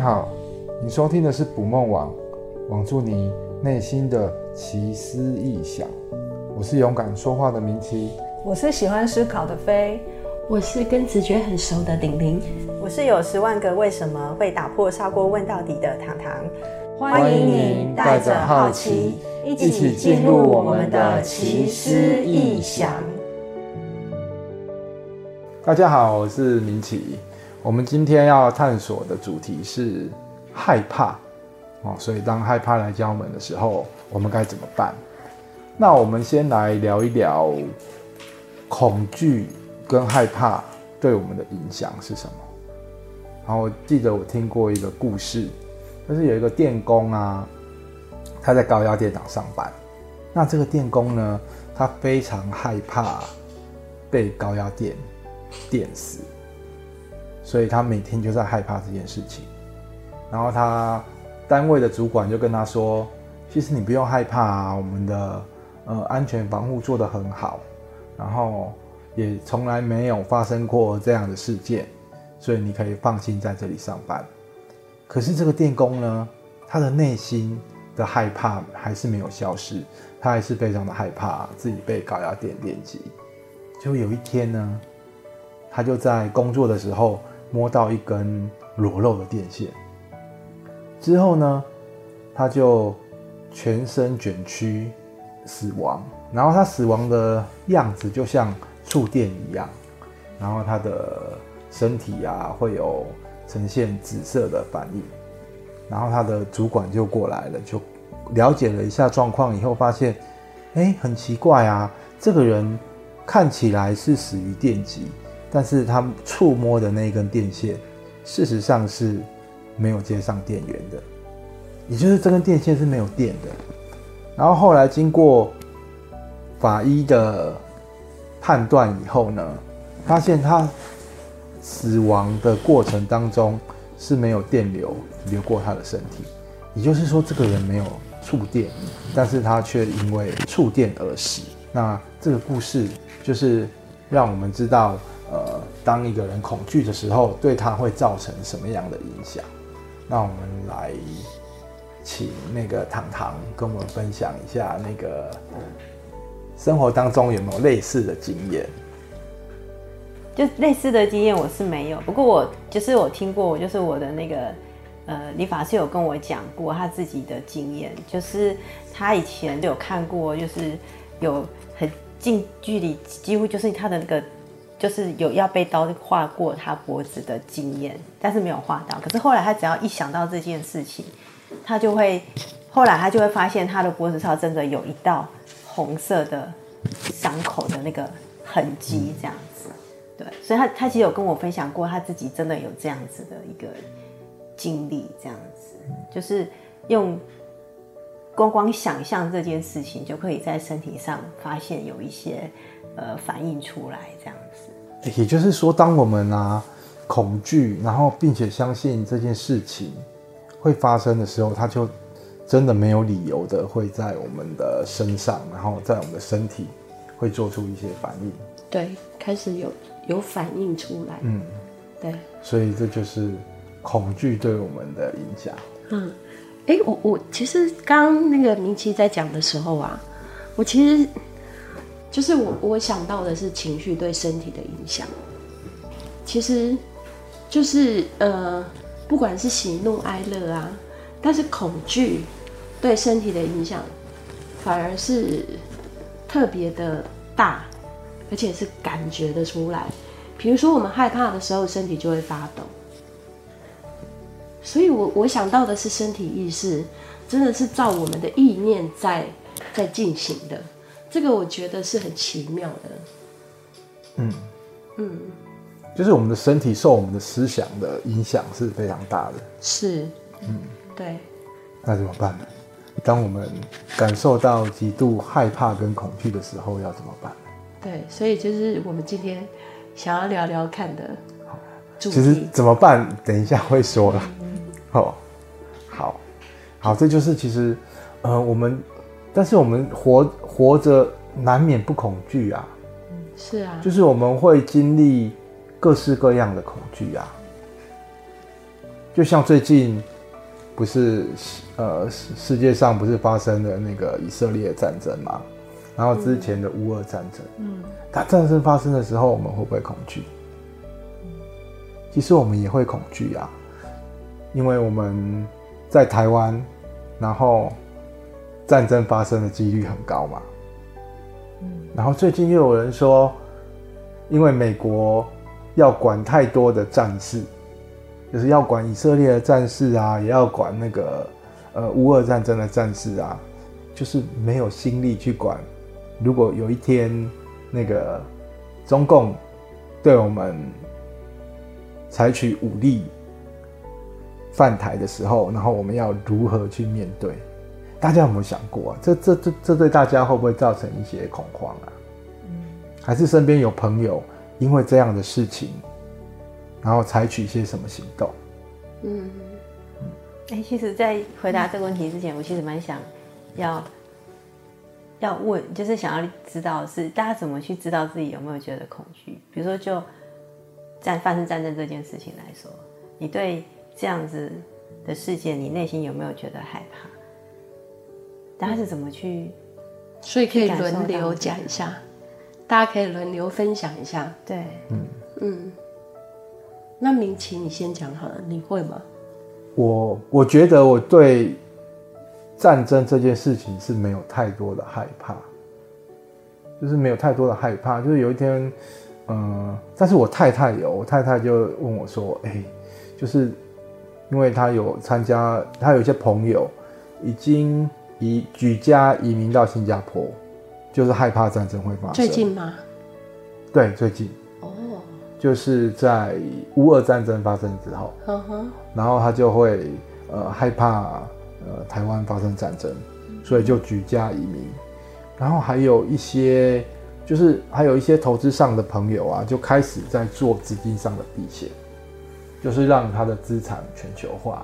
好，你收听的是捕梦网，网住你内心的奇思异想。我是勇敢说话的明奇，我是喜欢思考的飞，我是跟直觉很熟的鼎鼎，我是有十万个为什么会打破砂锅问到底的糖糖。欢迎你带着好奇，一起进入我们的奇思异想。大家好，我是明奇。我们今天要探索的主题是害怕哦，所以当害怕来敲门的时候，我们该怎么办？那我们先来聊一聊恐惧跟害怕对我们的影响是什么。然后我记得我听过一个故事，就是有一个电工啊，他在高压电厂上班。那这个电工呢，他非常害怕被高压电电死。所以他每天就在害怕这件事情，然后他单位的主管就跟他说：“其实你不用害怕啊，我们的呃安全防护做得很好，然后也从来没有发生过这样的事件，所以你可以放心在这里上班。”可是这个电工呢，他的内心的害怕还是没有消失，他还是非常的害怕自己被高压电电击。就有一天呢，他就在工作的时候。摸到一根裸露的电线之后呢，他就全身卷曲死亡。然后他死亡的样子就像触电一样，然后他的身体啊会有呈现紫色的反应。然后他的主管就过来了，就了解了一下状况以后，发现，哎，很奇怪啊，这个人看起来是死于电击。但是他触摸的那一根电线，事实上是没有接上电源的，也就是这根电线是没有电的。然后后来经过法医的判断以后呢，发现他死亡的过程当中是没有电流流过他的身体，也就是说这个人没有触电，但是他却因为触电而死。那这个故事就是让我们知道。呃，当一个人恐惧的时候，对他会造成什么样的影响？那我们来请那个糖糖跟我们分享一下，那个生活当中有没有类似的经验？就类似的经验我是没有，不过我就是我听过，就是我的那个呃理发师有跟我讲过他自己的经验，就是他以前就有看过，就是有很近距离，几乎就是他的那个。就是有要被刀划过他脖子的经验，但是没有划到。可是后来他只要一想到这件事情，他就会，后来他就会发现他的脖子上真的有一道红色的伤口的那个痕迹，这样子。对，所以他他其实有跟我分享过，他自己真的有这样子的一个经历，这样子，就是用光光想象这件事情，就可以在身体上发现有一些呃反应出来，这样。也就是说，当我们啊恐惧，然后并且相信这件事情会发生的时候，它就真的没有理由的会在我们的身上，然后在我们的身体会做出一些反应。对，开始有有反应出来。嗯，对。所以这就是恐惧对我们的影响。嗯，哎，我我其实刚刚那个明奇在讲的时候啊，我其实。就是我，我想到的是情绪对身体的影响。其实，就是呃，不管是喜怒哀乐啊，但是恐惧对身体的影响，反而是特别的大，而且是感觉得出来。比如说，我们害怕的时候，身体就会发抖。所以我我想到的是身体意识，真的是照我们的意念在在进行的。这个我觉得是很奇妙的，嗯。嗯，就是我们的身体受我们的思想的影响是非常大的，是，嗯，对，那怎么办呢？当我们感受到极度害怕跟恐惧的时候，要怎么办？对，所以就是我们今天想要聊聊看的，好，其实怎么办？等一下会说了，嗯，好，好，好，这就是其实，呃，我们。但是我们活活着难免不恐惧啊，是啊，就是我们会经历各式各样的恐惧啊。就像最近不是呃世界上不是发生了那个以色列战争嘛，然后之前的乌俄战争，嗯，它战争发生的时候，我们会不会恐惧？其实我们也会恐惧啊，因为我们在台湾，然后战争发生的几率很高嘛。然后最近又有人说，因为美国要管太多的战事，就是要管以色列的战事啊，也要管那个呃乌俄战争的战事啊，就是没有心力去管。如果有一天那个中共对我们采取武力犯台的时候，然后我们要如何去面对？大家有没有想过啊？这这这这对大家会不会造成一些恐慌啊？嗯，还是身边有朋友因为这样的事情，然后采取一些什么行动？嗯嗯。哎，其实，在回答这个问题之前，我其实蛮想要要问，就是想要知道是大家怎么去知道自己有没有觉得恐惧？比如说，就战发生战争这件事情来说，你对这样子的事件，你内心有没有觉得害怕？大家是怎么去？所以可以轮流讲一下，大家可以轮流分享一下。对，嗯嗯。那明琪，你先讲好了，你会吗？我我觉得我对战争这件事情是没有太多的害怕，就是没有太多的害怕。就是有一天，嗯，但是我太太有，我太太就问我说：“哎、欸，就是因为他有参加，他有一些朋友已经。”移举家移民到新加坡，就是害怕战争会发生。最近吗？对，最近。哦。就是在乌俄战争发生之后，呵呵然后他就会呃害怕呃台湾发生战争，所以就举家移民。然后还有一些就是还有一些投资上的朋友啊，就开始在做资金上的避险，就是让他的资产全球化，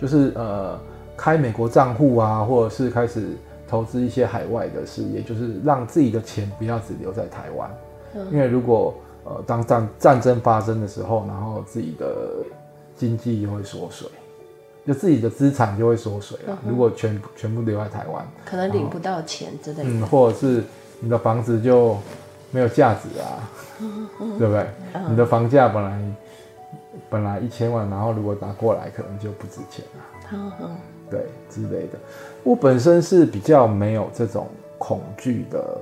就是呃。开美国账户啊，或者是开始投资一些海外的事业，就是让自己的钱不要只留在台湾。嗯、因为如果呃当战战争发生的时候，然后自己的经济就会缩水，就自己的资产就会缩水了。嗯、如果全全部留在台湾，可能领不到钱之类的。嗯，或者是你的房子就没有价值啊，对不对？嗯、你的房价本来本来一千万，然后如果打过来，可能就不值钱了。对之类的，我本身是比较没有这种恐惧的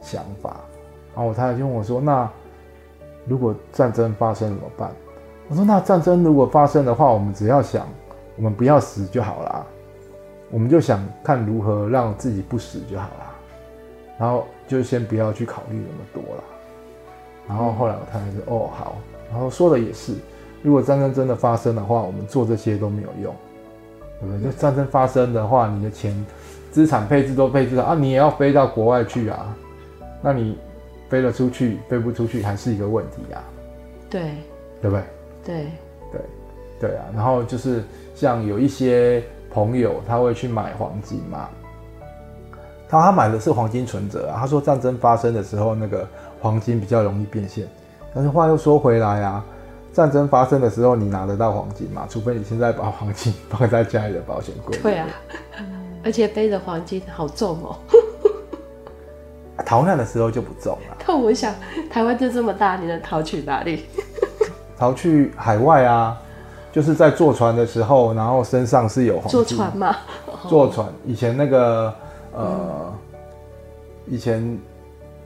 想法。然后我太太就问我说：“那如果战争发生怎么办？”我说：“那战争如果发生的话，我们只要想，我们不要死就好了。我们就想看如何让自己不死就好了。然后就先不要去考虑那么多了。”然后后来我太太说：“哦，好。”然后说的也是，如果战争真的发生的话，我们做这些都没有用。对不对？就战争发生的话，你的钱、资产配置都配置了啊，你也要飞到国外去啊。那你飞了出去，飞不出去还是一个问题啊。对，对不对？对，对，对啊。然后就是像有一些朋友，他会去买黄金嘛。他他买的是黄金存折啊。他说战争发生的时候，那个黄金比较容易变现。但是话又说回来啊。战争发生的时候，你拿得到黄金吗？除非你现在把黄金 放在家里的保险柜。对啊，而且背着黄金好重哦。逃难的时候就不重了。但我想，台湾就这么大，你能逃去哪里？逃去海外啊，就是在坐船的时候，然后身上是有黄金。坐船吗？坐船，以前那个呃，嗯、以前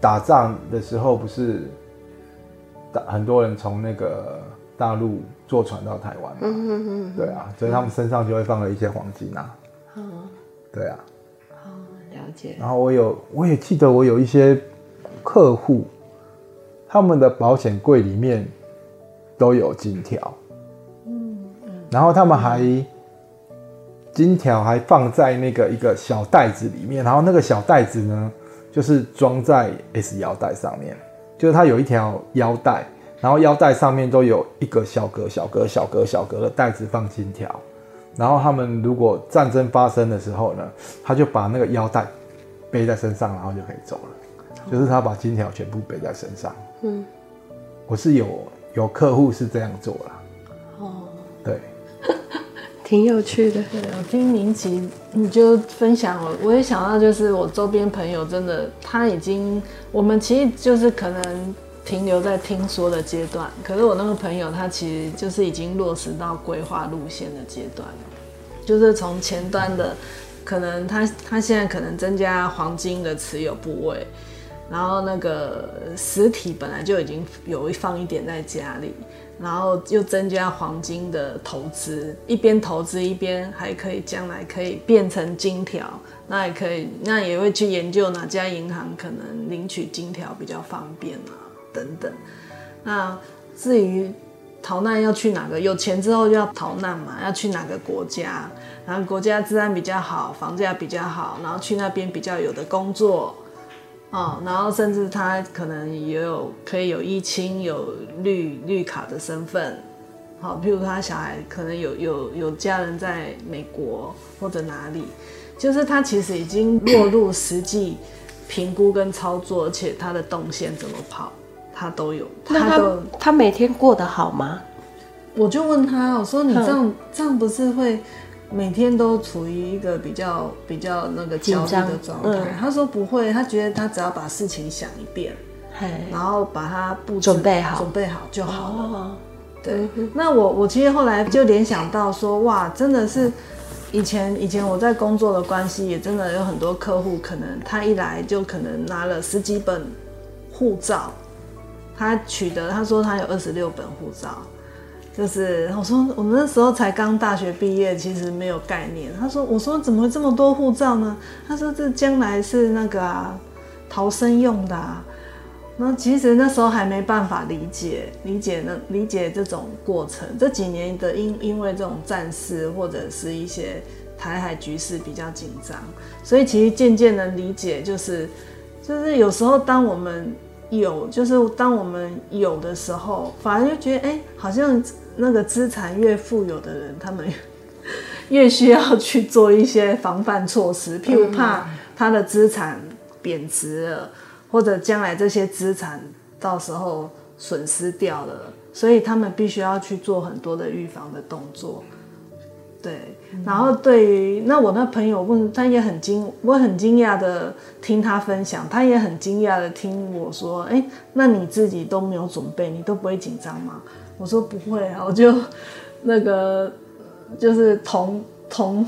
打仗的时候不是，很多人从那个。大陆坐船到台湾，嗯哼哼哼，对啊，所以他们身上就会放了一些黄金啊，嗯，对啊，好了解。然后我有，我也记得我有一些客户，他们的保险柜里面都有金条，嗯嗯，然后他们还金条还放在那个一个小袋子里面，然后那个小袋子呢，就是装在 S 腰带上面，就是它有一条腰带。然后腰带上面都有一个小格、小格、小格、小格的袋子放金条，然后他们如果战争发生的时候呢，他就把那个腰带背在身上，然后就可以走了。就是他把金条全部背在身上。嗯，我是有有客户是这样做了。哦，对。挺有趣的。对，我听明奇你就分享我，我也想到就是我周边朋友真的他已经，我们其实就是可能停留在听说的阶段，可是我那个朋友他其实就是已经落实到规划路线的阶段了，就是从前端的可能他他现在可能增加黄金的持有部位。然后那个实体本来就已经有一放一点在家里，然后又增加黄金的投资，一边投资一边还可以将来可以变成金条，那也可以，那也会去研究哪家银行可能领取金条比较方便啊，等等。那至于逃难要去哪个，有钱之后就要逃难嘛，要去哪个国家，然后国家治安比较好，房价比较好，然后去那边比较有的工作。哦，然后甚至他可能也有可以有依亲、有绿绿卡的身份，好，譬如他小孩可能有有有家人在美国或者哪里，就是他其实已经落入实际评估跟操作，而且他的动线怎么跑，他都有。他都他，他每天过得好吗？我就问他，我说你这样这样不是会？每天都处于一个比较比较那个焦虑的状态。嗯、他说不会，他觉得他只要把事情想一遍，嘿然后把它布置准备好，准备好就好了。哦、对，嗯、那我我其实后来就联想到说，哇，真的是以前以前我在工作的关系，也真的有很多客户，可能他一来就可能拿了十几本护照，他取得他说他有二十六本护照。就是我说我那时候才刚大学毕业，其实没有概念。他说我说怎么会这么多护照呢？他说这将来是那个啊逃生用的啊。那其实那时候还没办法理解理解那理解这种过程。这几年的因因为这种战事或者是一些台海局势比较紧张，所以其实渐渐的理解就是就是有时候当我们有就是当我们有的时候，反而就觉得哎、好像。那个资产越富有的人，他们越需要去做一些防范措施，譬如怕他的资产贬值了，或者将来这些资产到时候损失掉了，所以他们必须要去做很多的预防的动作。对，然后对于那我那朋友问他也很惊，我很惊讶的听他分享，他也很惊讶的听我说，哎，那你自己都没有准备，你都不会紧张吗？我说不会啊，我就那个就是同同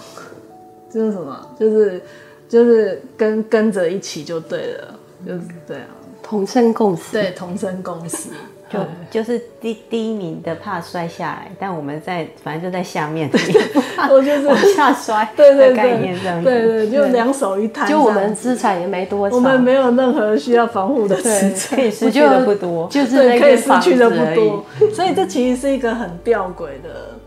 就是什么，就是就是跟跟着一起就对了，就是对啊，同生共死，对，同生共死。就就是第第一名的怕摔下来，但我们在反正就在下面，我就是往下摔，对对概念这样，对对，就两手一摊，就我们资产也没多少，我们没有任何需要防护的资产，可以失去的不多，就是可以失去的不多，所以这其实是一个很吊诡的，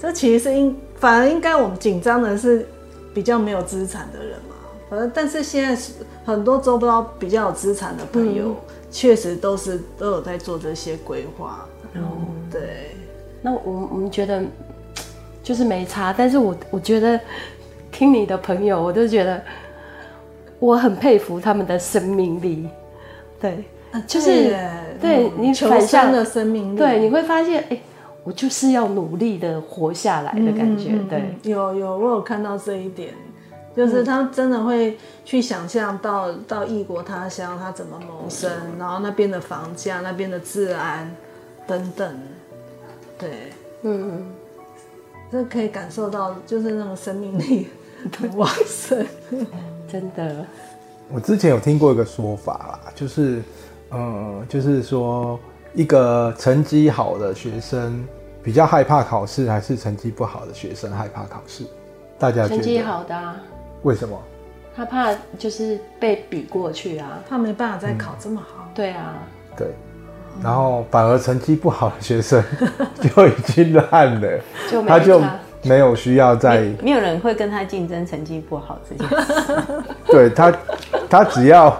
这其实是应反而应该我们紧张的是比较没有资产的人嘛，反正但是现在很多周遭比较有资产的朋友。确实都是都有在做这些规划，嗯，对。那我我们觉得就是没差，但是我我觉得听你的朋友，我就觉得我很佩服他们的生命力，对，就是对你求生的生命力，对，你会发现，哎，我就是要努力的活下来的感觉，对，有有，我有看到这一点。就是他真的会去想象到到异国他乡他怎么谋生，然后那边的房价、那边的治安等等，对，嗯，这可以感受到就是那种生命力很旺盛，真的。我之前有听过一个说法啦，就是，嗯，就是说一个成绩好的学生比较害怕考试，还是成绩不好的学生害怕考试？大家觉得？成绩好的啊。为什么？他怕就是被比过去啊，他没办法再考这么好。嗯、对啊，对，然后反而成绩不好的学生 就已经烂了，就他就没有需要再没，没有人会跟他竞争成绩不好这件事。对他，他只要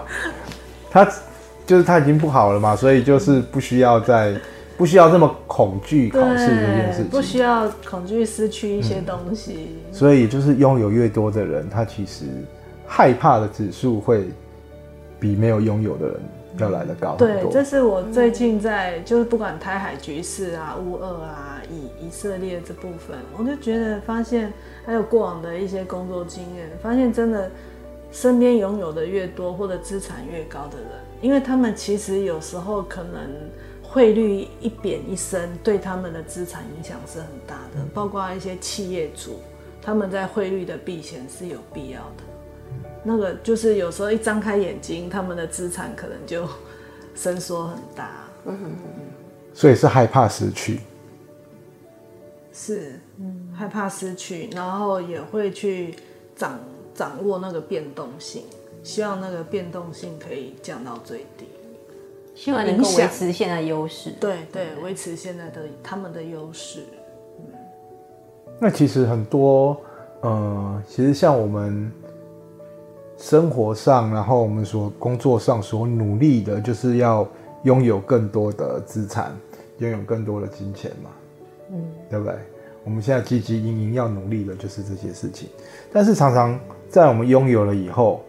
他就是他已经不好了嘛，所以就是不需要再。不需要这么恐惧考试这件事情，不需要恐惧失去一些东西。嗯，所以就是拥有越多的人，他其实害怕的指数会比没有拥有的人要来得高。对，这是我最近在就是不管台海局势啊、乌俄啊、以以色列这部分，我就觉得发现还有过往的一些工作经验，发现真的身边拥有的越多或者资产越高的人，因为他们其实有时候可能汇率一贬一升，对他们的资产影响是很大的，包括一些企业主，他们在汇率的避险是有必要的。那个就是有时候一张开眼睛，他们的资产可能就伸缩很大。嗯哼哼，所以是害怕失去，是，嗯，害怕失去，然后也会去掌掌握那个变动性，希望那个变动性可以降到最低，希望能够维持现在优势。对对，维持现在的他们的优势。嗯，那其实很多，呃，其实像我们。生活上，然后我们所工作上所努力的，就是要拥有更多的资产，拥有更多的金钱嘛，嗯，对不对？我们现在汲汲营营要努力的就是这些事情，但是常常在我们拥有了以后，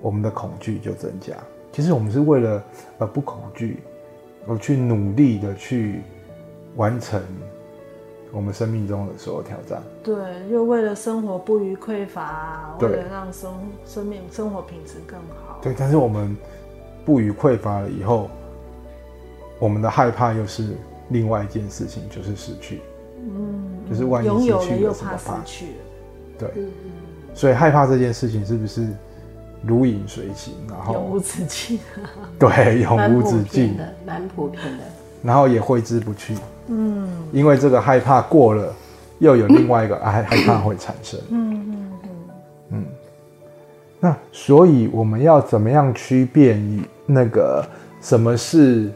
我们的恐惧就增加。其实我们是为了呃不恐惧，而去努力的去完成。我们生命中的所有挑战，对，就为了生活不虞匮乏，为了让生生命生活品质更好。对，但是我们不虞匮乏了以后，我们的害怕又是另外一件事情，就是失去。嗯，就是万一失去了，又怕失去了。对，所以害怕这件事情是不是如影随形，然后永无止境？对，永无止境的，蛮普遍的。然后也挥之不去。嗯，因为这个害怕过了，又有另外一个害 害怕会产生。嗯嗯嗯嗯。那所以我们要怎么样区辨那个什么是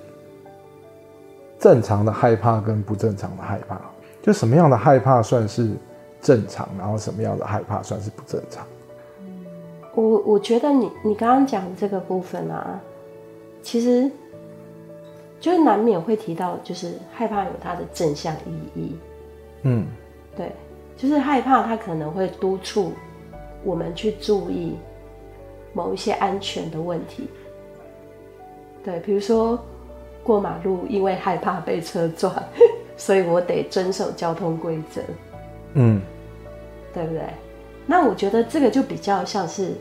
正常的害怕跟不正常的害怕？就什么样的害怕算是正常，然后什么样的害怕算是不正常？我我觉得你你刚刚讲这个部分啊，其实。就是难免会提到，就是害怕有它的正向意义。嗯，对，就是害怕它可能会督促我们去注意某一些安全的问题。对，比如说过马路，因为害怕被车撞，所以我得遵守交通规则。嗯，对不对？那我觉得这个就比较像是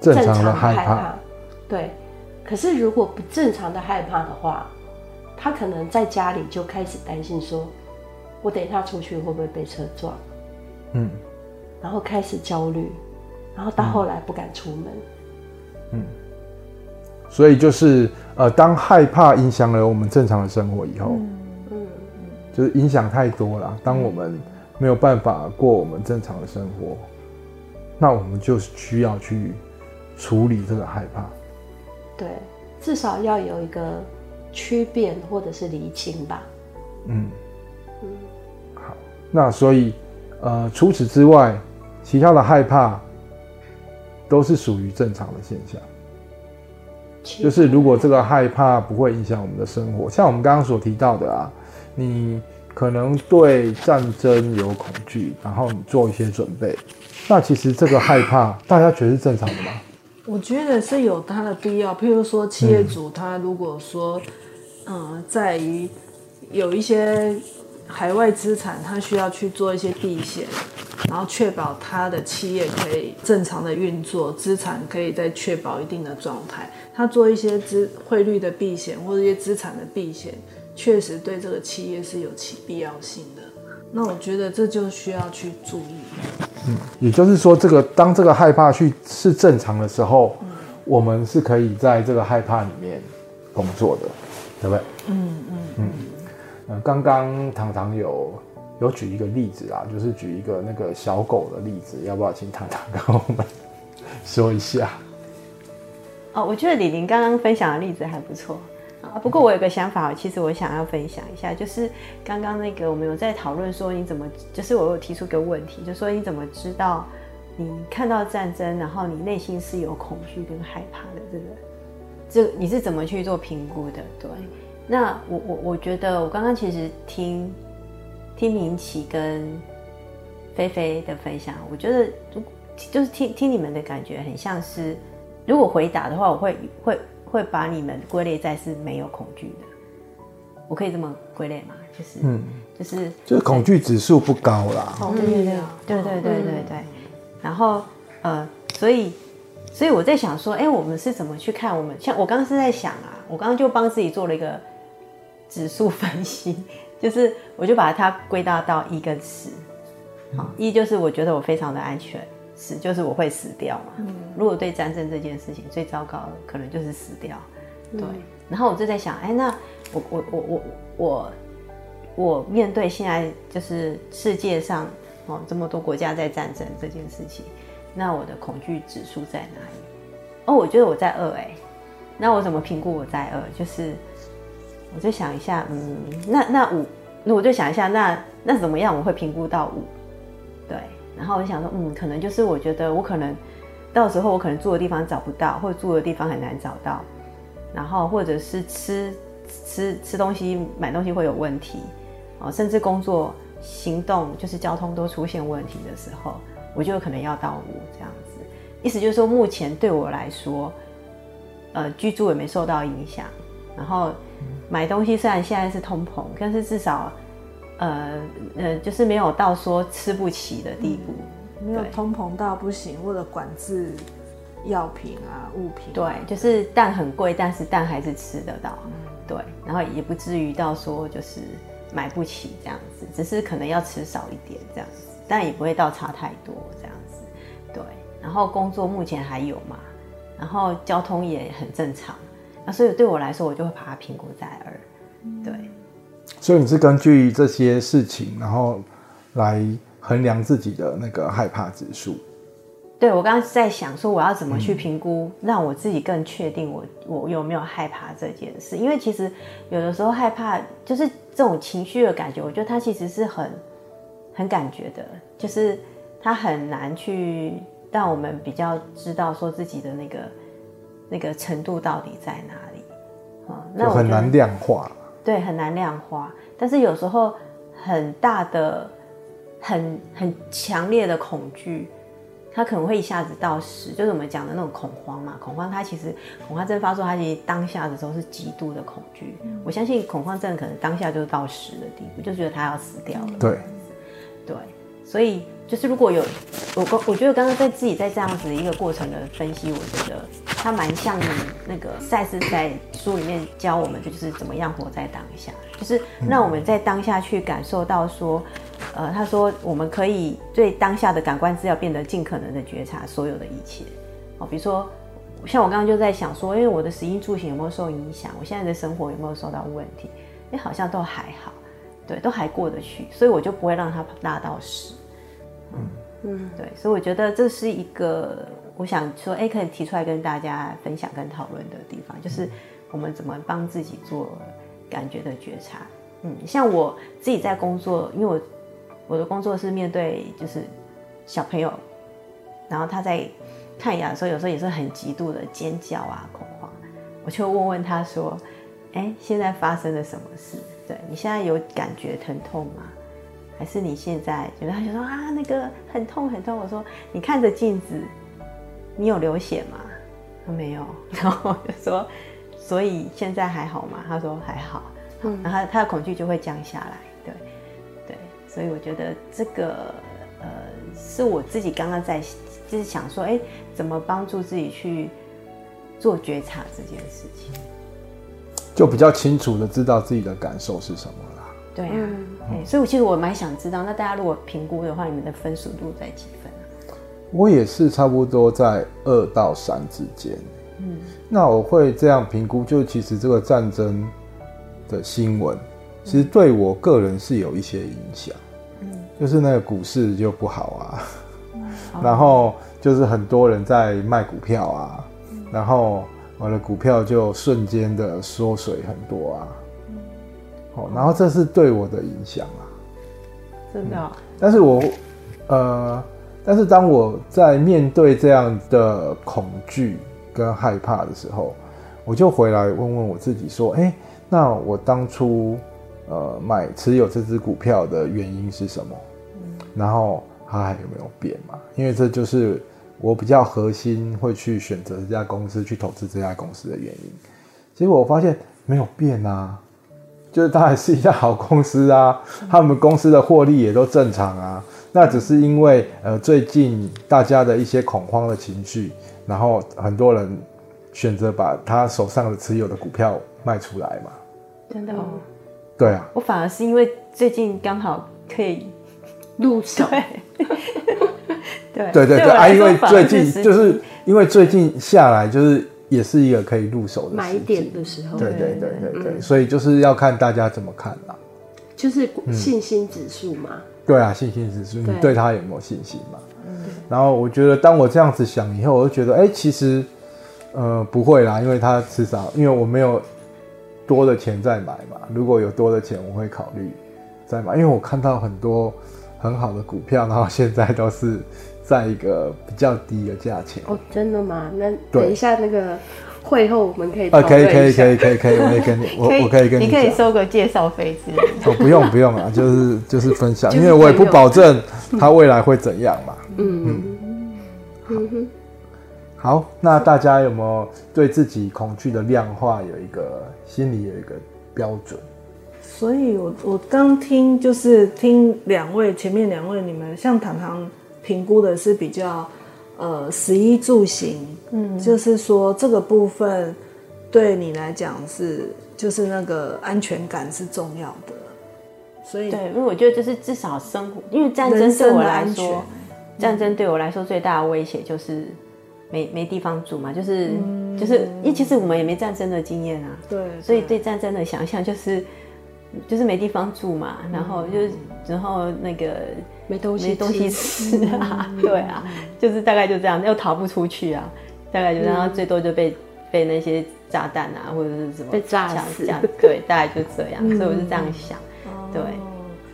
正常的害怕。对。可是，如果不正常的害怕的话，他可能在家里就开始担心说：“我等一下出去会不会被车撞？”嗯，然后开始焦虑，然后到后来不敢出门。嗯，所以就是呃，当害怕影响了我们正常的生活以后，嗯嗯，就是影响太多了。当我们没有办法过我们正常的生活，那我们就需要去处理这个害怕。对，至少要有一个区辨或者是厘清吧。嗯嗯，好，那所以呃，除此之外，其他的害怕都是属于正常的现象。就是如果这个害怕不会影响我们的生活，像我们刚刚所提到的啊，你可能对战争有恐惧，然后你做一些准备，那其实这个害怕大家觉得是正常的吗？我觉得是有它的必要，譬如说企业主他如果说，嗯，在于有一些海外资产，他需要去做一些避险，然后确保他的企业可以正常的运作，资产可以再确保一定的状态。他做一些资汇率的避险或者一些资产的避险，确实对这个企业是有其必要性的。那我觉得这就需要去注意。嗯，也就是说，这个当这个害怕去是正常的时候，嗯，我们是可以在这个害怕里面工作的，对不对？嗯嗯嗯。呃，刚刚糖糖有有举一个例子啊，就是举一个那个小狗的例子，要不要请糖糖跟我们说一下？哦，我觉得李玲刚刚分享的例子还不错。啊，不过我有个想法，其实我想要分享一下，就是刚刚那个我们有在讨论说，你怎么，就是我有提出个问题，就说你怎么知道你看到战争，然后你内心是有恐惧跟害怕的这个，这你是怎么去做评估的？对，那我我我觉得我刚刚其实听听明启跟菲菲的分享，我觉得如就是听听你们的感觉很像是，如果回答的话，我会会。会把你们归类在是没有恐惧的。我可以这么归类吗？就是，嗯，就是就是恐惧指数不高啦。对对对对对对对对。然后呃，所以所以我在想说，哎，我们是怎么去看我们？像我刚刚是在想啊，我刚刚就帮自己做了一个指数分析，就是我就把它归纳到一跟十。好，一就是我觉得我非常的安全，十就是我会死掉嘛。嗯。如果对战争这件事情最糟糕的可能就是死掉。对。然后我就在想，哎，那。我我我我我我面对现在就是世界上哦这么多国家在战争这件事情，那我的恐惧指数在哪里？哦，我觉得我在二哎，那我怎么评估我在二？就是我就想一下，嗯，那那五，那我就想一下，那那怎么样我会评估到五？对，然后我就想说，嗯，可能就是我觉得我可能到时候我可能住的地方找不到，或者住的地方很难找到，然后或者是吃。吃吃东西、买东西会有问题，哦，甚至工作、行动就是交通都出现问题的时候，我就可能要到五这样子。意思就是说，目前对我来说，呃，居住也没受到影响，然后买东西虽然现在是通膨，但是至少，呃呃，就是没有到说吃不起的地步，嗯、没有通膨到不行，或者管制药品啊、物品啊。对，就是蛋很贵，但是蛋还是吃得到。嗯对，然后也不至于到说就是买不起这样子，只是可能要吃少一点这样子，但也不会到差太多这样子。对，然后工作目前还有嘛，然后交通也很正常，那所以对我来说，我就会把它评估在二。对，所以你是根据这些事情，然后来衡量自己的那个害怕指数。对，我刚刚在想说，我要怎么去评估，让我自己更确定我我有没有害怕这件事？因为其实有的时候害怕就是这种情绪的感觉，我觉得它其实是很很感觉的，就是它很难去让我们比较知道说自己的那个那个程度到底在哪里啊？那很难量化。对，很难量化。但是有时候很大的、很很强烈的恐惧。它可能会一下子到十，就是我们讲的那种恐慌嘛。恐慌，它其实恐慌症发作，它其实当下的时候是极度的恐惧。嗯、我相信恐慌症可能当下就到十的地步，就觉得他要死掉了。对，对，所以就是如果有我刚，我觉得刚刚在自己在这样子一个过程的分析，我觉得他蛮像你那个赛斯在书里面教我们的，就是怎么样活在当下，就是让我们在当下去感受到说。呃，他说我们可以对当下的感官资料变得尽可能的觉察所有的一切，哦，比如说像我刚刚就在想说，因为我的食衣住行有没有受影响？我现在的生活有没有受到问题？哎，好像都还好，对，都还过得去，所以我就不会让它拉到十。嗯嗯，对，所以我觉得这是一个我想说，哎，可以提出来跟大家分享跟讨论的地方，就是我们怎么帮自己做感觉的觉察。嗯，像我自己在工作，因为我。我的工作是面对就是小朋友，然后他在看牙的时候，有时候也是很极度的尖叫啊、恐慌。我就问问他说：“哎，现在发生了什么事？对，你现在有感觉疼痛吗？还是你现在觉得？”他就说：“啊，那个很痛很痛。”我说：“你看着镜子，你有流血吗？”他没有。然后我就说：“所以现在还好吗？”他说：“还好。”嗯，然后他，的恐惧就会降下来对。所以我觉得这个呃，是我自己刚刚在就是想说，哎，怎么帮助自己去做觉察这件事情，就比较清楚的知道自己的感受是什么啦。对啊，嗯、所以我其实我蛮想知道，那大家如果评估的话，你们的分数度在几分啊？我也是差不多在二到三之间。嗯，那我会这样评估，就其实这个战争的新闻，其实对我个人是有一些影响。嗯。就是那个股市就不好啊，然后就是很多人在卖股票啊，然后我的股票就瞬间的缩水很多啊，哦，然后这是对我的影响啊，真的。但是我呃，但是当我在面对这样的恐惧跟害怕的时候，我就回来问问我自己说，哎，那我当初呃买持有这只股票的原因是什么？然后它还有没有变嘛？因为这就是我比较核心会去选择这家公司去投资这家公司的原因。结果我发现没有变啊，就是它还是一家好公司啊，他们公司的获利也都正常啊。那只是因为呃最近大家的一些恐慌的情绪，然后很多人选择把他手上的持有的股票卖出来嘛。真的哦。对啊。我反而是因为最近刚好可以入手。对 对对对啊，因为最近就是因为最近下来就是也是一个可以入手的买点的时候。对对对对对，所以就是要看大家怎么看啦。就是信心指数嘛。对啊，信心指数，你对他有没有信心嘛？然后我觉得，当我这样子想以后，我就觉得，哎，其实呃不会啦，因为他至少因为我没有多的钱再买嘛。如果有多的钱，我会考虑再买，因为我看到很多很好的股票，然后现在都是。在一个比较低的价钱哦，真的吗？那等一下那个会后我们可以啊，可以可以可以可以可以，我 可以跟你我我可以跟你，你可以收个介绍费之类的。哦，不用不用啊，就是就是分享，因为我也不保证他未来会怎样嘛。嗯嗯嗯。好，那大家有没有对自己恐惧的量化有一个心里有一个标准？所以我我刚听就是听两位前面两位你们像糖糖。评估的是比较，呃，食衣住行，嗯，就是说这个部分对你来讲是，就是那个安全感是重要的，所以对，因为我觉得就是至少生活，因为战争对我来说，战争对我来说最大的威胁就是没没地方住嘛，就是、嗯、就是，因为其实我们也没战争的经验啊，对，所以对战争的想象就是就是没地方住嘛，然后就是然后那个。没东西，没东西吃啊，嗯、对啊，就是大概就这样，又逃不出去啊，大概就然后，最多就被、嗯、被那些炸弹啊，或者是什么被炸死，对，大概就这样，嗯、所以我是这样想，对。哦、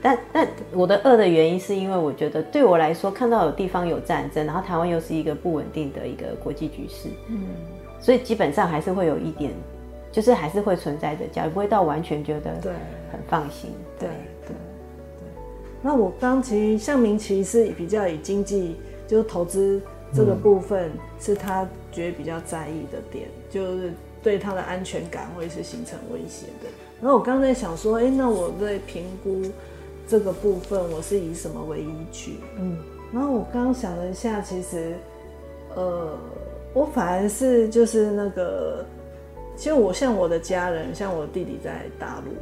但但我的饿的原因是因为我觉得对我来说，看到有地方有战争，然后台湾又是一个不稳定的一个国际局势，嗯，所以基本上还是会有一点，就是还是会存在着，假如不会到完全觉得对很放心，对。对对那我刚其实向明奇是比较以经济，就是投资这个部分是他觉得比较在意的点，嗯、就是对他的安全感会是形成威胁的。然后我刚才想说，哎、欸，那我在评估这个部分，我是以什么为依据？嗯，然后我刚刚想了一下，其实，呃，我反而是就是那个，其实我像我的家人，像我弟弟在大陆，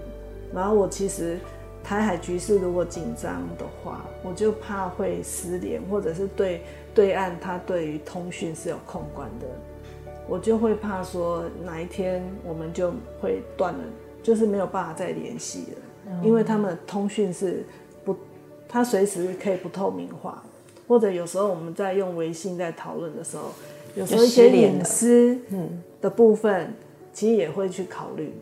然后我其实。台海局势如果紧张的话，我就怕会失联，或者是对对岸他对于通讯是有控管的，我就会怕说哪一天我们就会断了，就是没有办法再联系了，因为他们的通讯是不，他随时可以不透明化，或者有时候我们在用微信在讨论的时候，有时候一些隐私的部分，其实也会去考虑。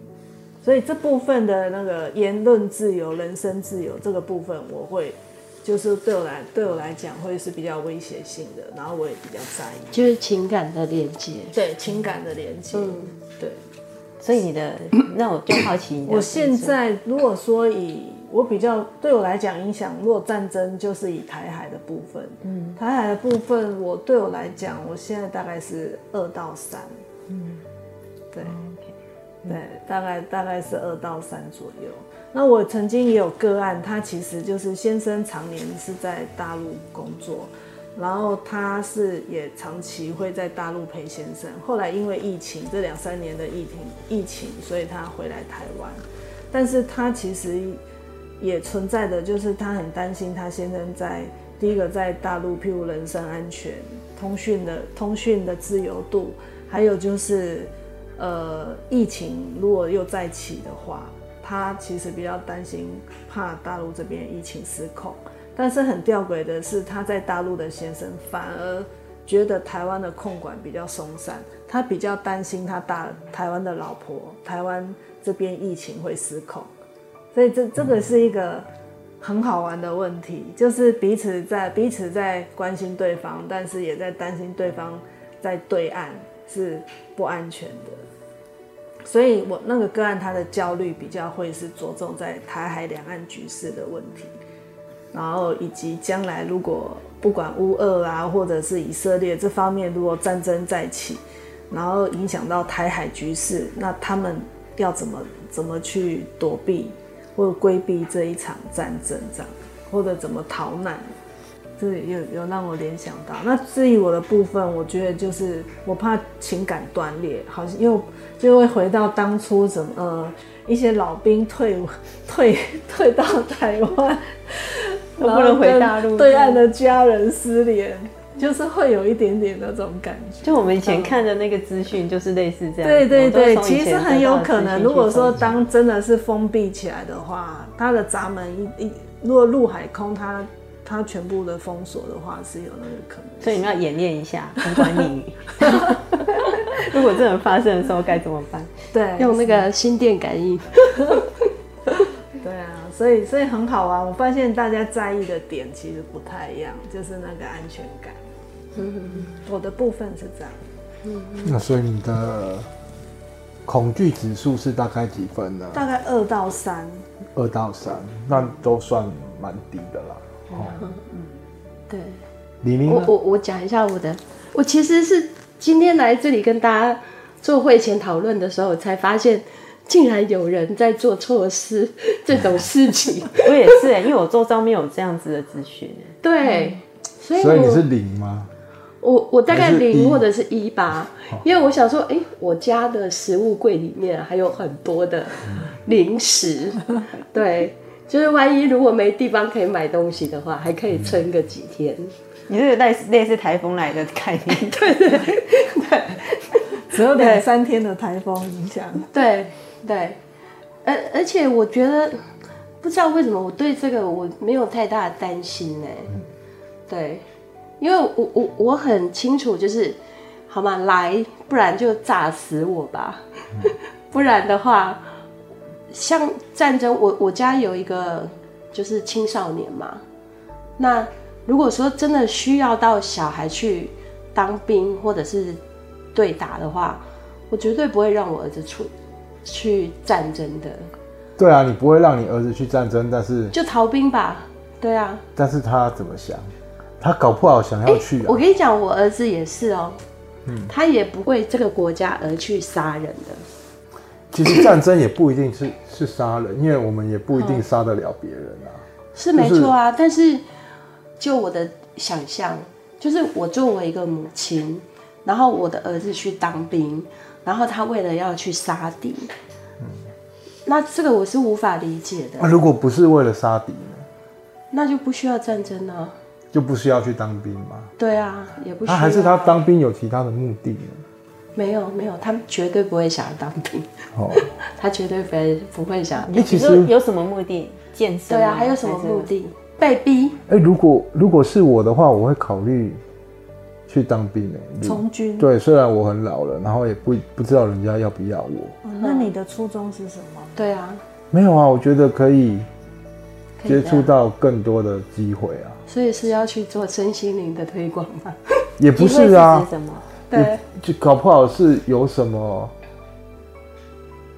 所以这部分的那个言论自由、人身自由这个部分，我会就是对我来对我来讲会是比较威胁性的，然后我也比较在意，就是情感的连接，对情感的连接，嗯，对。所以你的那我就好奇，我现在如果说以我比较对我来讲影响，如果战争就是以台海的部分，嗯，台海的部分，我对我来讲，我现在大概是二到三，嗯，对。对，大概大概是二到三左右。那我曾经也有个案，他其实就是先生常年是在大陆工作，然后他是也长期会在大陆陪先生。后来因为疫情这两三年的疫情疫情，所以他回来台湾。但是他其实也存在的就是他很担心他先生在第一个在大陆，譬如人身安全、通讯的通讯的自由度，还有就是。呃，疫情如果又再起的话，他其实比较担心，怕大陆这边疫情失控。但是很吊诡的是，他在大陆的先生反而觉得台湾的控管比较松散，他比较担心他大台湾的老婆，台湾这边疫情会失控。所以这这个是一个很好玩的问题，就是彼此在彼此在关心对方，但是也在担心对方在对岸是不安全的。所以，我那个个案，他的焦虑比较会是着重在台海两岸局势的问题，然后以及将来如果不管乌俄啊，或者是以色列这方面，如果战争再起，然后影响到台海局势，那他们要怎么怎么去躲避或规避这一场战争，这样，或者怎么逃难？这有有让我联想到。那至于我的部分，我觉得就是我怕情感断裂，好像又就会回到当初怎么呃一些老兵退退退到台湾，不能回大陆，对岸的家人失联，就是会有一点点那种感觉。就我们以前看的那个资讯，就是类似这样。对对对，其实很有可能，如果说当真的是封闭起来的话，它的闸门一一如果陆海空它。它全部的封锁的话是有那个可能，所以你们要演练一下通关密语。如果真的发生的时候该怎么办？对，用那个心电感应。对啊，所以所以很好玩。我发现大家在意的点其实不太一样，就是那个安全感。嗯嗯，我的部分是这样。嗯，那所以你的恐惧指数是大概几分呢？大概二到三。二到三，那都算蛮低的啦。哦，嗯，对，李明，我我我讲一下我的，我其实是今天来这里跟大家做会前讨论的时候，才发现竟然有人在做错事这种事情。我也是，因为我周遭没有这样子的资讯。对，所以所以你是零吗？我我大概零或者是一吧，因为我想说，哎，我家的食物柜里面还有很多的零食，对。就是万一如果没地方可以买东西的话，还可以撑个几天。你是类似类似台风来的概念，对对对，只有两三天的台风影响。对对，而而且我觉得不知道为什么我对这个我没有太大的担心呢，对，因为我我我很清楚，就是好嘛？来，不然就炸死我吧，不然的话。像战争，我我家有一个就是青少年嘛。那如果说真的需要到小孩去当兵或者是对打的话，我绝对不会让我儿子出去战争的。对啊，你不会让你儿子去战争，但是就逃兵吧。对啊。但是他怎么想？他搞不好想要去啊。欸，我跟你讲，我儿子也是哦。嗯。他也不为这个国家而去杀人的。其实战争也不一定是 是杀人，因为我们也不一定杀得了别人啊。是没错啊，但是就我的想象，就是我作为一个母亲，然后我的儿子去当兵，然后他为了要去杀敌，嗯，那这个我是无法理解的。那如果不是为了杀敌呢？那就不需要战争了，就不需要去当兵吗？对啊，也不需要。还是他当兵有其他的目的呢？没有没有，他们绝对不会想要当兵。哦，他绝对不会不会想。你其实有什么目的？健身？对啊，还有什么目的？被逼。哎，如果如果是我的话，我会考虑去当兵诶。从军。对，虽然我很老了，然后也不不知道人家要不要我。嗯，那你的初衷是什么？对啊。没有啊，我觉得可以接触到更多的机会啊。所以是要去做身心灵的推广吗？也不是啊。什么？对，就搞不好是有什么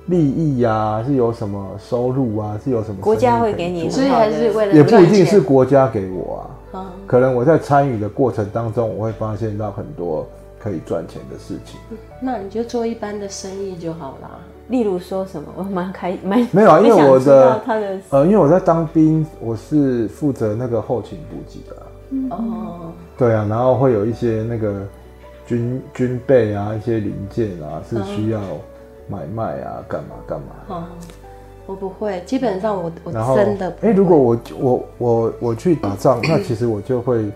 利益呀、啊，是有什么收入啊，是有什么国家会给你，所以还是为了也不一定是国家给我啊。嗯，可能我在参与的过程当中，我会发现到很多可以赚钱的事情。那你就做一般的生意就好啦。例如说什么？我蛮开蛮没有啊，因为我的他的呃，因为我在当兵，我是负责那个后勤补给的。哦、嗯，对啊，然后会有一些那个。军军备啊，一些零件啊，是需要买卖啊，干、嗯、嘛干嘛？哦，我不会，基本上我我真的哎、欸，如果我我我我去打仗，那其实我就会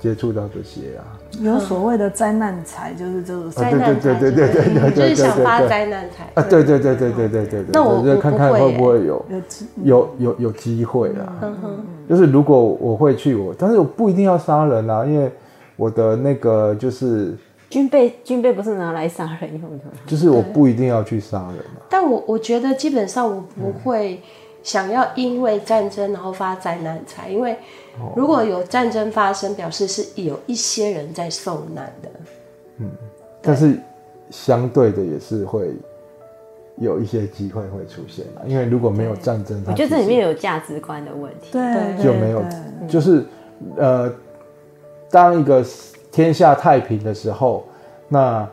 接触到这些啊。有所谓的灾难财，就是这个灾难财，对对对对对对，就是想发灾难财啊！对对对对对对对，那我就看看会不会有有有有机会啊。嗯哼，就是如果我会去，我但是我不一定要杀人啊，因为我的那个就是。军备军备不是拿来杀人用的，就是我不一定要去杀人啊。但我我觉得基本上我不会想要因为战争然后发灾难财，因为如果有战争发生，表示是有一些人在受难的。嗯，但是相对的也是会有一些机会会出现啊，因为如果没有战争，我觉得这里面有价值观的问题，对，就没有，就是呃。当一个天下太平的时候，那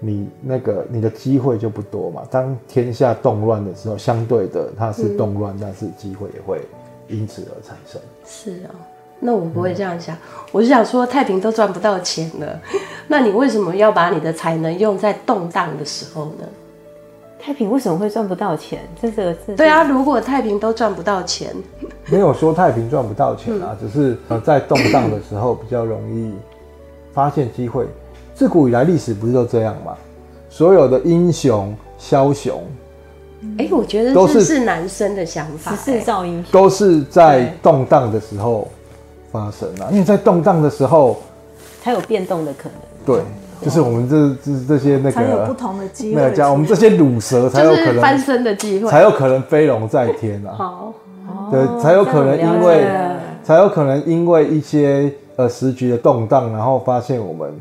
你那个你的机会就不多嘛。当天下动乱的时候，相对的它是动乱，嗯、但是机会也会因此而产生。是啊、哦，那我不会这样想，嗯、我是想说太平都赚不到钱了，那你为什么要把你的才能用在动荡的时候呢？太平为什么会赚不到钱？这是个是。对啊，如果太平都赚不到钱，没有说太平赚不到钱啊，嗯、只是呃在动荡的时候比较容易发现机会。自古以来历史不是都这样吗？所有的英雄枭雄，哎、欸，我觉得都是男生的想法，十四造英雄都是在动荡的时候发生啊，因为在动荡的时候才有变动的可能。对。就是我们这这这些那个才有不同的机会，没有讲我们这些乳蛇才有可能翻身的机会，才有可能飞龙在天啊！好，对，才有可能因为才有可能因为一些呃时局的动荡，然后发现我们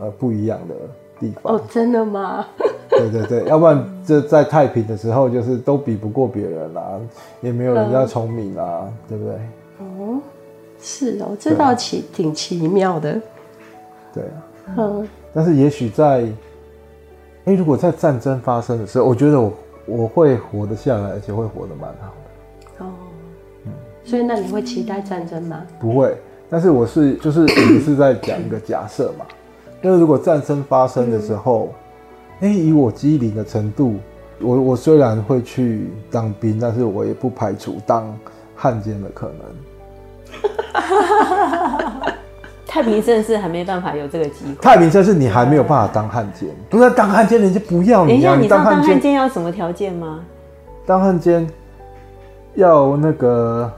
呃不一样的地方。哦，真的吗？对对对，要不然这在太平的时候，就是都比不过别人啊，也没有人家聪明啊，嗯、对不对？哦，是哦，这倒奇挺奇妙的。对啊，嗯。但是也许在，哎，如果在战争发生的时候，我觉得我我会活得下来，而且会活得蛮好的。哦，嗯，所以那你会期待战争吗？不会，但是我是就是我们是在讲一个假设嘛，因 为如果战争发生的时候，哎、嗯，以我机灵的程度，我我虽然会去当兵，但是我也不排除当汉奸的可能。太平盛世还没办法有这个机会。太平盛世你还没有办法当汉奸，不是当汉奸人家不要你啊！你知道当汉奸要什么条件吗？当汉奸要那个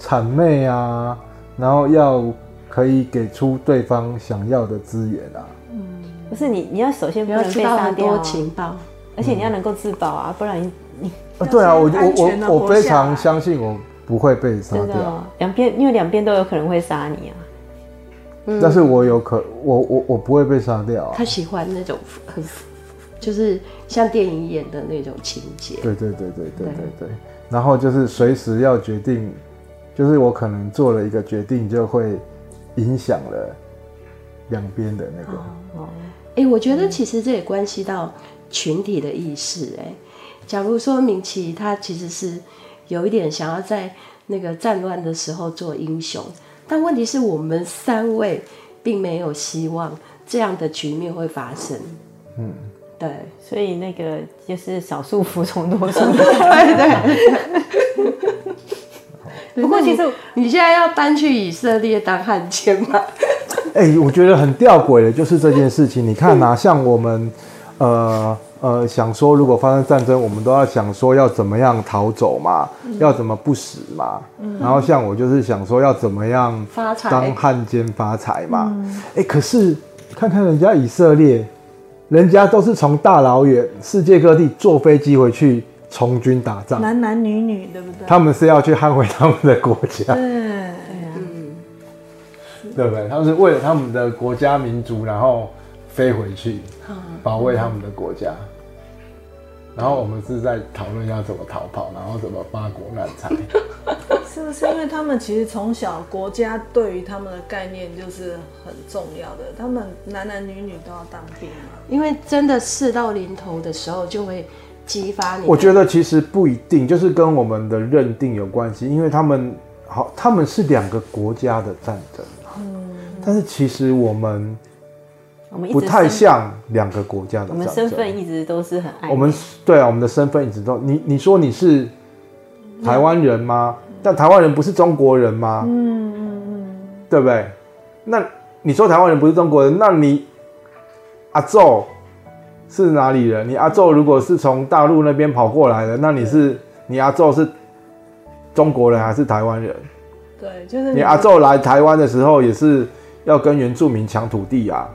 谄媚啊，然后要可以给出对方想要的资源啊。嗯，不是你，你要首先不要被杀掉情报，而且你要能够自保啊，不然你你。对啊，我我我我非常相信我不会被杀掉。两边因为两边都有可能会杀你啊。但是我有可我我我不会被杀掉啊。他喜欢那种很，就是像电影演的那种情节。对对对对对对对。然后就是随时要决定，就是我可能做了一个决定，就会影响了两边的那个。哦。哎，我觉得其实这也关系到群体的意识。哎，假如说明琦他其实是有一点想要在那个战乱的时候做英雄。但问题是我们三位并没有希望这样的局面会发生。嗯，对，所以那个就是少数服从多数。对对。不过其实你现在要搬去以色列当汉奸吗？哎、欸，我觉得很吊诡的，就是这件事情。你看呐、啊，像我们呃。呃，想说如果发生战争，我们都要想说要怎么样逃走嘛，嗯、要怎么不死嘛。嗯、然后像我就是想说要怎么样发财当汉奸发财嘛。哎、嗯欸，可是看看人家以色列，人家都是从大老远世界各地坐飞机回去从军打仗，男男女女对不对？他们是要去捍卫他们的国家，对，嗯，对不对？他们是为了他们的国家民族，然后飞回去保卫他们的国家。然后我们是在讨论要怎么逃跑，然后怎么发国难财，是不是因为他们其实从小国家对于他们的概念就是很重要的，他们男男女女都要当兵嘛？因为真的事到临头的时候就会激发你。我觉得其实不一定，就是跟我们的认定有关系，因为他们好，他们是两个国家的战争，嗯，但是其实我们。不太像两个国家的。我们身份一直都是很爱。我们对啊，我们的身份一直都，你你说你是台湾人吗？嗯、但台湾人不是中国人吗？嗯嗯嗯，对不对？那你说台湾人不是中国人，那你阿祖是哪里人？你阿宙如果是从大陆那边跑过来的，那你是你阿宙是中国人还是台湾人？对，就是你，你阿宙来台湾的时候也是要跟原住民抢土地啊。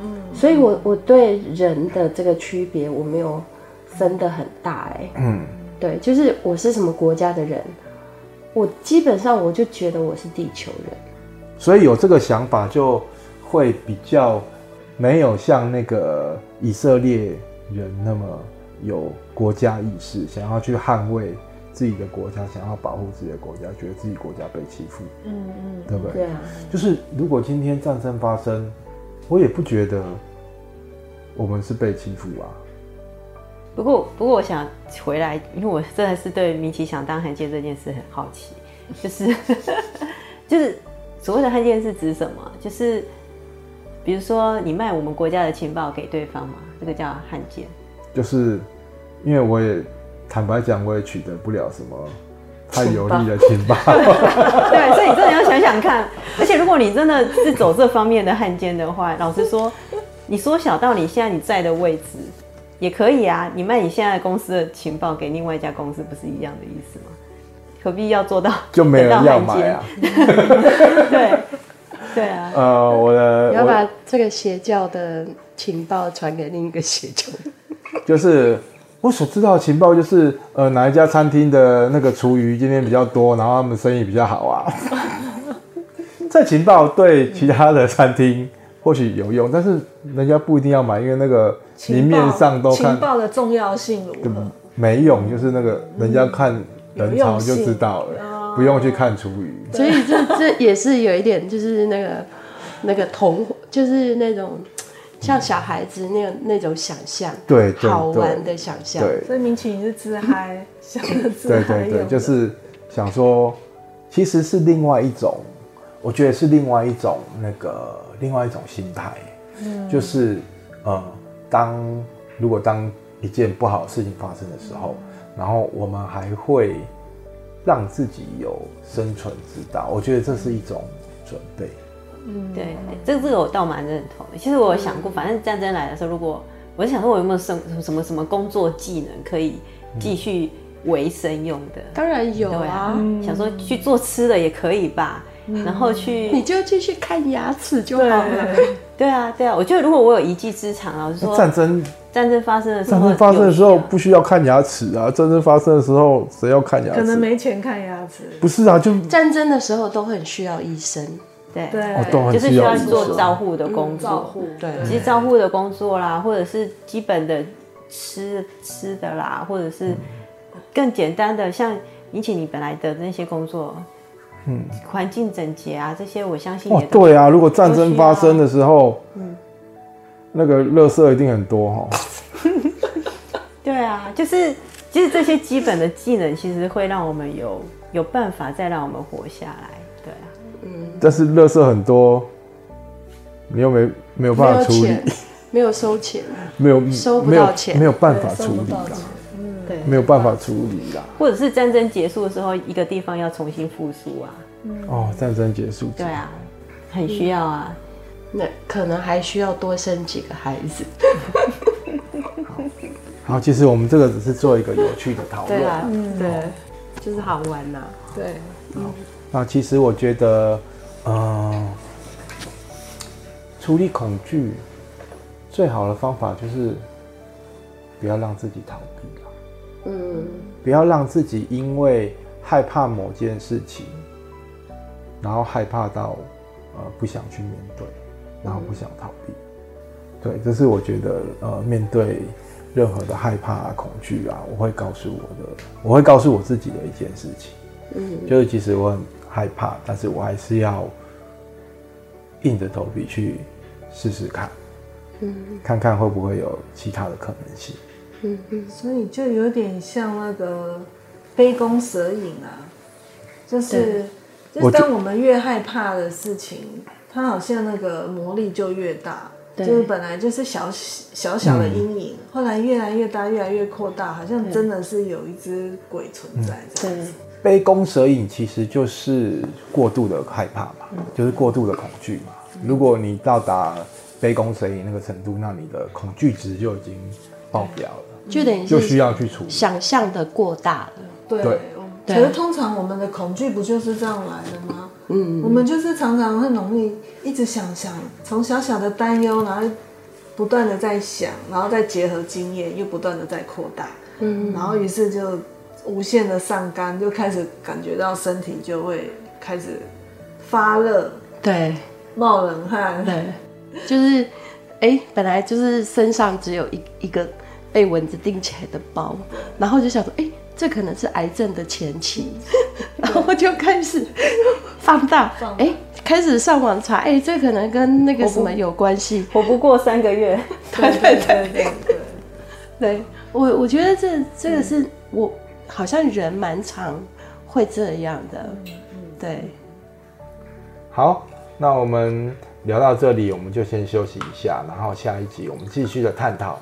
嗯所以我，我我对人的这个区别我没有分得很大，哎，嗯，对，就是我是什么国家的人，我基本上我就觉得我是地球人，所以有这个想法就会比较没有像那个以色列人那么有国家意识，想要去捍卫自己的国家，想要保护自己的国家，觉得自己国家被欺负，嗯嗯，对不对？对啊，就是如果今天战争发生，我也不觉得我们是被欺负啊。不过，不过我想回来，因为我真的是对米奇想当汉奸这件事很好奇，就是 就是所谓的汉奸是指什么？就是比如说你卖我们国家的情报给对方嘛，这个叫汉奸。就是因为我也坦白讲，我也取得不了什么太有利的情报。对，所以你真的要想想看。而且如果你真的是走这方面的汉奸的话，老实说，你缩小到你现在你在的位置。也可以啊，你卖你现在公司的情报给另外一家公司，不是一样的意思吗？何必要做到就没人要买啊？对对啊。呃，我的你要把这个邪教的情报传给另一个邪教。就是我所知道的情报，就是呃哪一家餐厅的那个厨余今天比较多，然后他们生意比较好啊。这情报对其他的餐厅或许有用，但是人家不一定要买，因为那个。明面上都看情报的重要性如何？没用，就是那个人家看人潮就知道了，不用去看厨余。所以这这也是有一点，就是那个那个童，就是那种像小孩子那种那种想象，对，好玩的想象。对，所以明启你是自嗨，想的自嗨。对对对，就是想说，其实是另外一种，我觉得是另外一种那个另外一种心态，嗯，就是呃。当如果当一件不好的事情发生的时候，然后我们还会让自己有生存之道，我觉得这是一种准备。嗯，对，这个这个我倒蛮认同的。其实我有想过，反正战争来的时候，如果我想说我有没有什什么什么工作技能可以继续维生用的，当然有啊。想说去做吃的也可以吧。然后去，你就继续看牙齿就好了。对啊，对啊，我觉得如果我有一技之长，老实说，战争战争发生的时候，战争发生的时候不需要看牙齿啊。战争发生的时候，谁要看牙齿？可能没钱看牙齿。不是啊，就战争的时候都很需要医生。对对，就是需要做照护的工作。照护，对，其实照护的工作啦，或者是基本的吃吃的啦，或者是更简单的，像引起你本来的那些工作。嗯，环境整洁啊，这些我相信也。哦，对啊，如果战争发生的时候，嗯，那个垃圾一定很多哈。对啊，就是其实这些基本的技能，其实会让我们有有办法再让我们活下来。对啊，嗯。但是垃圾很多，你又没没有办法处理，没有收钱，没有收 不到钱，没有办法处理。对，没有办法处理啦，或者是战争结束的时候，一个地方要重新复苏啊。哦，战争结束，对啊，很需要啊。那可能还需要多生几个孩子。好，其实我们这个只是做一个有趣的讨论。对啊，对，就是好玩呐。对，好。那其实我觉得，嗯，处理恐惧最好的方法就是不要让自己逃避。嗯，不要让自己因为害怕某件事情，然后害怕到呃不想去面对，然后不想逃避。对，这是我觉得呃面对任何的害怕啊、恐惧啊，我会告诉我的，我会告诉我自己的一件事情。嗯，就是其实我很害怕，但是我还是要硬着头皮去试试看，嗯，看看会不会有其他的可能性。嗯嗯，所以就有点像那个杯弓蛇影啊，就是就是当我们越害怕的事情，它好像那个魔力就越大，就是本来就是小小小的阴影，后来越来越大，越来越扩大，好像真的是有一只鬼存在这样子。杯弓蛇影其实就是过度的害怕嘛，就是过度的恐惧嘛。如果你到达杯弓蛇影那个程度，那你的恐惧值就已经爆表了。就等于就需要去处理，想象的过大了。对，可是通常我们的恐惧不就是这样来的吗？嗯，我们就是常常很容易一直想想，从小小的担忧，然后不断的在想，然后再结合经验，又不断的在扩大。嗯，然后于是就无限的上纲，就开始感觉到身体就会开始发热，对，冒冷汗，对，就是哎、欸，本来就是身上只有一一个。被蚊子叮起来的包，然后就想说，哎、欸，这可能是癌症的前期，然后就开始放大，哎、欸，开始上网查，哎、欸，这可能跟那个什么有关系，活不过三个月。对对对对对，对我我觉得这这个是我好像人蛮常会这样的，对。好，那我们聊到这里，我们就先休息一下，然后下一集我们继续的探讨。